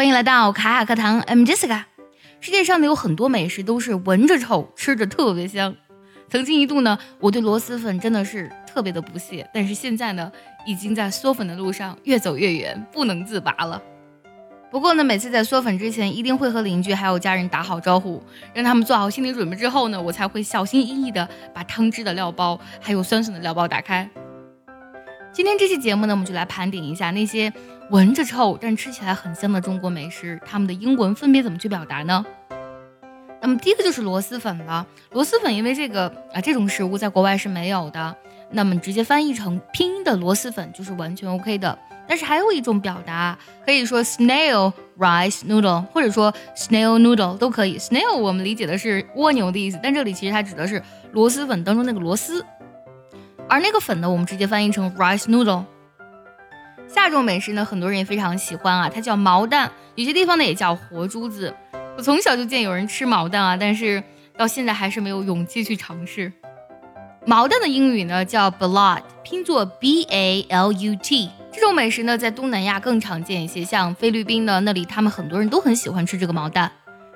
欢迎来到卡卡课堂，I'm Jessica。世界上呢有很多美食都是闻着臭，吃着特别香。曾经一度呢，我对螺蛳粉真的是特别的不屑，但是现在呢，已经在嗦粉的路上越走越远，不能自拔了。不过呢，每次在嗦粉之前，一定会和邻居还有家人打好招呼，让他们做好心理准备之后呢，我才会小心翼翼的把汤汁的料包还有酸笋的料包打开。今天这期节目呢，我们就来盘点一下那些闻着臭但吃起来很香的中国美食，它们的英文分别怎么去表达呢？那么第一个就是螺蛳粉了。螺蛳粉因为这个啊这种食物在国外是没有的，那么直接翻译成拼音的螺蛳粉就是完全 OK 的。但是还有一种表达，可以说 snail rice noodle，或者说 snail noodle 都可以。snail 我们理解的是蜗牛的意思，但这里其实它指的是螺蛳粉当中那个螺丝。而那个粉呢，我们直接翻译成 rice noodle。下种美食呢，很多人也非常喜欢啊，它叫毛蛋，有些地方呢也叫活珠子。我从小就见有人吃毛蛋啊，但是到现在还是没有勇气去尝试。毛蛋的英语呢叫 balut，拼作 b a l u t。这种美食呢，在东南亚更常见一些，像菲律宾呢，那里他们很多人都很喜欢吃这个毛蛋。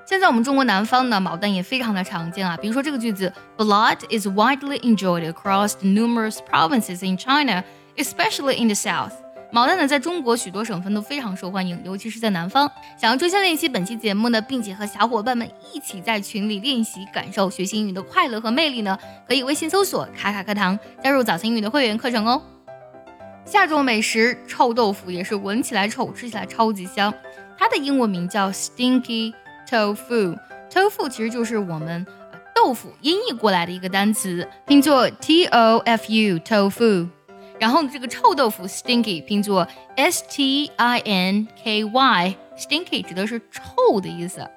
现在我们中国南方呢，毛蛋也非常的常见啊。比如说这个句子，Blood is widely enjoyed across numerous provinces in China, especially in the south。毛蛋呢，在中国许多省份都非常受欢迎，尤其是在南方。想要专项练习本期节目呢，并且和小伙伴们一起在群里练习，感受学习英语的快乐和魅力呢，可以微信搜索“卡卡课堂”，加入早餐英语的会员课程哦。下种美食臭豆腐也是闻起来臭，吃起来超级香。它的英文名叫 Stinky Tofu，Tofu 其实就是我们豆腐音译过来的一个单词，拼作 T O F U Tofu。然后这个臭豆腐 Stinky 拼作 S T I N K Y，Stinky 指的是臭的意思。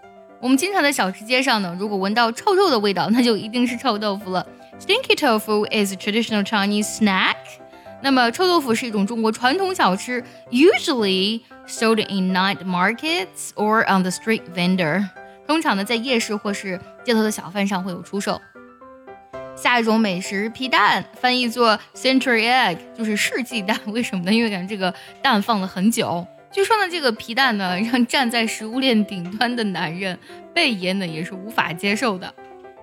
我们经常在小吃街上呢，如果闻到臭臭的味道，那就一定是臭豆腐了。Stinky Tofu is a traditional Chinese snack. 那么臭豆腐是一种中国传统小吃，usually sold in night markets or on the street vendor。通常呢，在夜市或是街头的小贩上会有出售。 下一种美食皮蛋，翻译作 century egg，就是世纪蛋。为什么呢？因为感觉这个蛋放了很久。据说呢，这个皮蛋呢，让站在食物链顶端的男人贝爷呢也是无法接受的。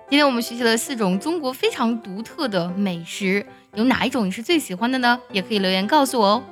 今天我们学习了四种中国非常独特的美食。有哪一种你是最喜欢的呢？也可以留言告诉我哦。